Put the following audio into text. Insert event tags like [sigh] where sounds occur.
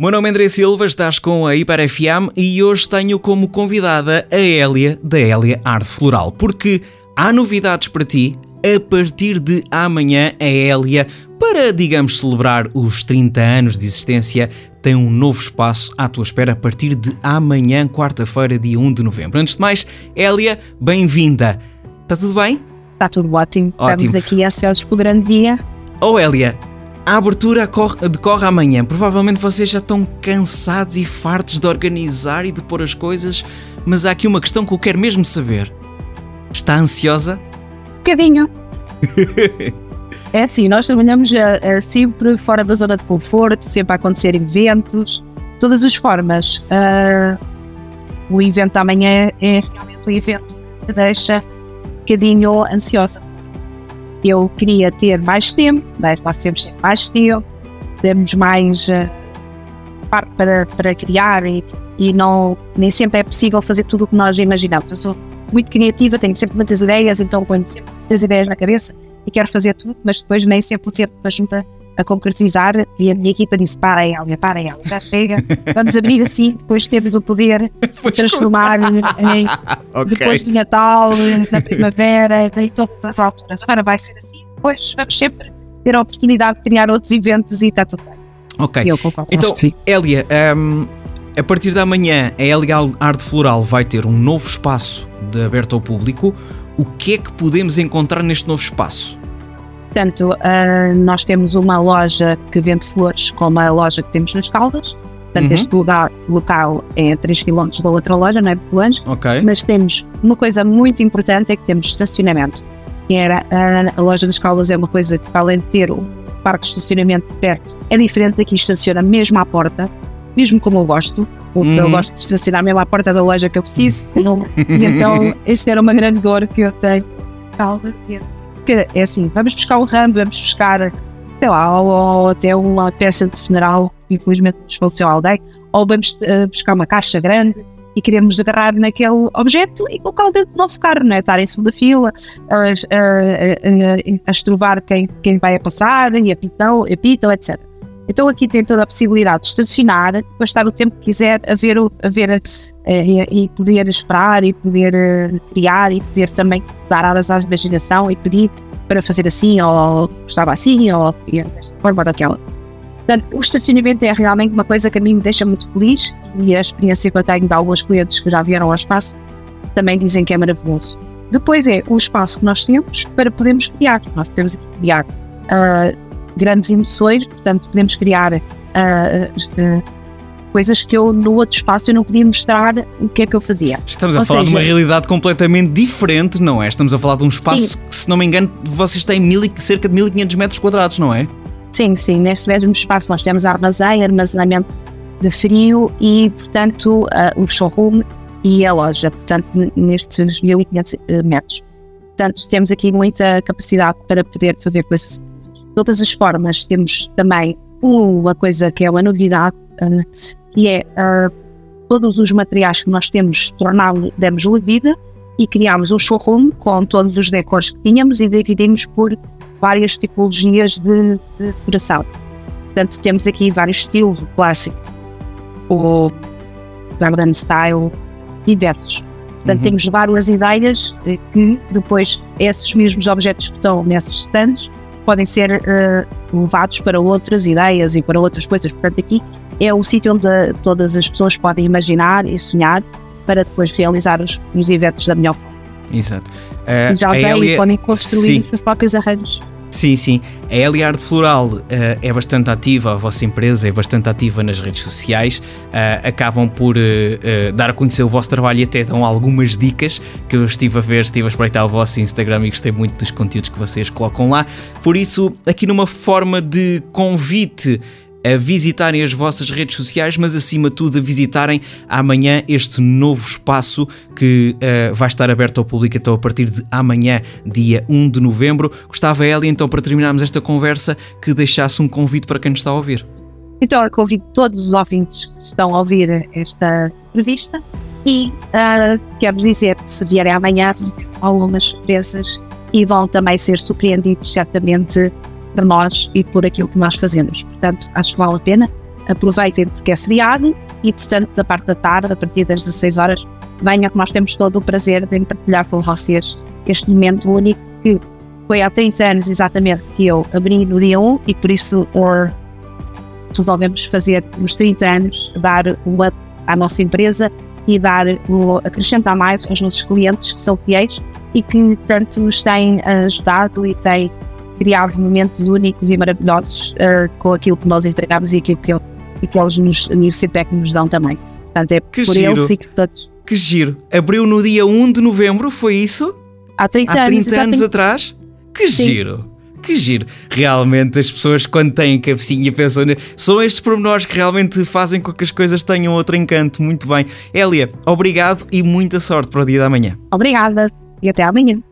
O meu nome é André Silva, estás com a Hiper FM e hoje tenho como convidada a Hélia da Hélia Arte Floral, porque há novidades para ti. A partir de amanhã, a Hélia, para, digamos, celebrar os 30 anos de existência, tem um novo espaço à tua espera a partir de amanhã, quarta-feira, dia 1 de novembro. Antes de mais, Hélia, bem-vinda. Está tudo bem? Está tudo ótimo. Ótimo. Estamos aqui ansiosos pelo grande dia. Oh, Hélia, a abertura corre- decorre amanhã. Provavelmente vocês já estão cansados e fartos de organizar e de pôr as coisas, mas há aqui uma questão que eu quero mesmo saber. Está ansiosa? Um bocadinho. [laughs] é assim, nós trabalhamos eh, eh, sempre fora da zona de conforto, sempre a acontecer eventos, todas as formas. Ah, o evento da manhã é realmente um evento que deixa um bocadinho ansiosa. Eu queria ter mais tempo, mas nós temos sempre mais tempo, temos mais parte para, para criar e, e não, nem sempre é possível fazer tudo o que nós imaginamos. Eu sou muito criativa, tenho sempre muitas ideias, então ponho sempre muitas ideias na cabeça e quero fazer tudo, mas depois nem sempre o tempo ajuda a concretizar e a minha equipa disse, Elvia, para aí, Elvia, já chega, vamos abrir assim, depois temos o poder [laughs] de transformar em, depois do Natal, na primavera, em todas as alturas. Agora vai ser assim, depois vamos sempre ter a oportunidade de criar outros eventos e está tudo bem. Ok. Então. Hélia, hum, a partir da manhã, a Hélia Arte Floral vai ter um novo espaço de aberto ao público. O que é que podemos encontrar neste novo espaço? Portanto, ah, nós temos uma loja que vende flores, como a loja que temos nas Caldas. Portanto, Uhum. este lugar, local é a 3 km da outra loja, não é muito longe. Ok. Mas temos uma coisa muito importante, é que temos estacionamento. Que era, ah, a loja das Caldas é uma coisa que, além de ter um parque de estacionamento perto, é diferente daqui, estaciona mesmo à porta, mesmo como eu gosto. Porque eu Uhum. gosto de estacionar mesmo à porta da loja que eu preciso. e então, [laughs] esta era uma grande dor que eu tenho. Caldas, que é assim, vamos buscar um ramo, vamos buscar, sei lá, ou, ou até uma peça de funeral, infelizmente nos faleceu alguém, ou vamos eh, buscar uma caixa grande e queremos agarrar naquele objeto e colocá-lo dentro do nosso carro, não é? Estar em segunda fila, a, a, a, a estrovar quem, quem vai a passar, e apitam, apitam, etc. Então aqui tem toda a possibilidade de estacionar, para estar o tempo que quiser a ver, a ver eh, e, poder esperar e poder eh, criar e poder também dar alas à imaginação e pedir para fazer assim ou estava assim ou desta forma ou daquela. Portanto, o estacionamento é realmente uma coisa que a mim me deixa muito feliz e a experiência que eu tenho de alguns clientes que já vieram ao espaço também dizem que é maravilhoso. Depois é o espaço que nós temos para podermos criar. Nós temos que criar ah, grandes emoções, portanto, podemos criar ah, ah, coisas que eu no outro espaço eu não podia mostrar o que é que eu fazia. Estamos a Ou falar de uma seja- realidade completamente diferente, não é? Estamos a falar de um espaço que, se não me engano, vocês têm mil cerca de 1500 metros quadrados, não é? Sim, sim, neste mesmo espaço nós temos armazém, armazenamento de frio e, portanto, ah, o showroom e a loja, portanto, nestes 1500 eh, metros. Portanto, temos aqui muita capacidade para poder fazer coisas todas as formas. Temos também uma coisa que é uma novidade, ah, que é ah, todos os materiais que nós temos, tornámos, demos-lhe vida e criámos um showroom com todos os decors que tínhamos e dividimos por várias tipologias de, de decoração. Portanto, temos aqui vários estilos, o clássico, o garden style, diversos. Portanto, Uhum. temos várias ideias que depois esses mesmos objetos que estão nesses stands podem ser eh, levados para outras ideias e para outras coisas. Portanto, aqui é o sítio onde eh, todas as pessoas podem imaginar e sonhar para depois realizar os, os eventos da melhor forma. Exato. Ah, Já vêm Hélia- e podem construir Sim. os seus próprios arranjos. Sim, sim. A Arte Floral eh, é bastante ativa, a vossa empresa é bastante ativa nas redes sociais, eh, acabam por eh, dar a conhecer o vosso trabalho e até dão algumas dicas que eu estive a ver, estive a espreitar o vosso Instagram e gostei muito dos conteúdos que vocês colocam lá. Por isso, aqui numa forma de convite a visitarem as vossas redes sociais, mas acima de tudo a visitarem amanhã este novo espaço que eh, vai estar aberto ao público então a partir de amanhã, dia 1 de novembro. Gostava, Eli, então, para terminarmos esta conversa, que deixasse um convite para quem nos está a ouvir. Então, eu convido todos os ouvintes que estão a ouvir esta entrevista e ah, quero dizer que se vierem amanhã, algumas surpresas e vão também ser surpreendidos certamente por nós e por aquilo que nós fazemos. Portanto, acho que vale a pena. aproveitem porque é feriado e, portanto, da parte da tarde, a partir das 16 horas, venha que nós temos todo o prazer de partilhar com vocês este momento único que foi há 30 anos exatamente que eu abri no dia 1 e por isso uh, resolvemos fazer nos 30 anos, dar um up à nossa empresa e dar, uh, acrescentar mais aos nossos clientes que são fiéis e que tanto nos têm ajudado e têm criado momentos únicos e maravilhosos uh, com aquilo que nós entregamos e aquilo que, e que eles nos, no feedback nos dão também. Portanto, é que por giro. eles e que todos. Que giro. Abriu no dia 1 de novembro, foi isso? Há 30 Há 30 anos, anos atrás? Que Sim. giro. Que giro. Realmente as pessoas quando têm cabecinha pensam, ne- são estes pormenores que realmente fazem com que as coisas tenham outro encanto. Muito bem. Elia, obrigado e muita sorte para o dia da manhã. Obrigada e até amanhã.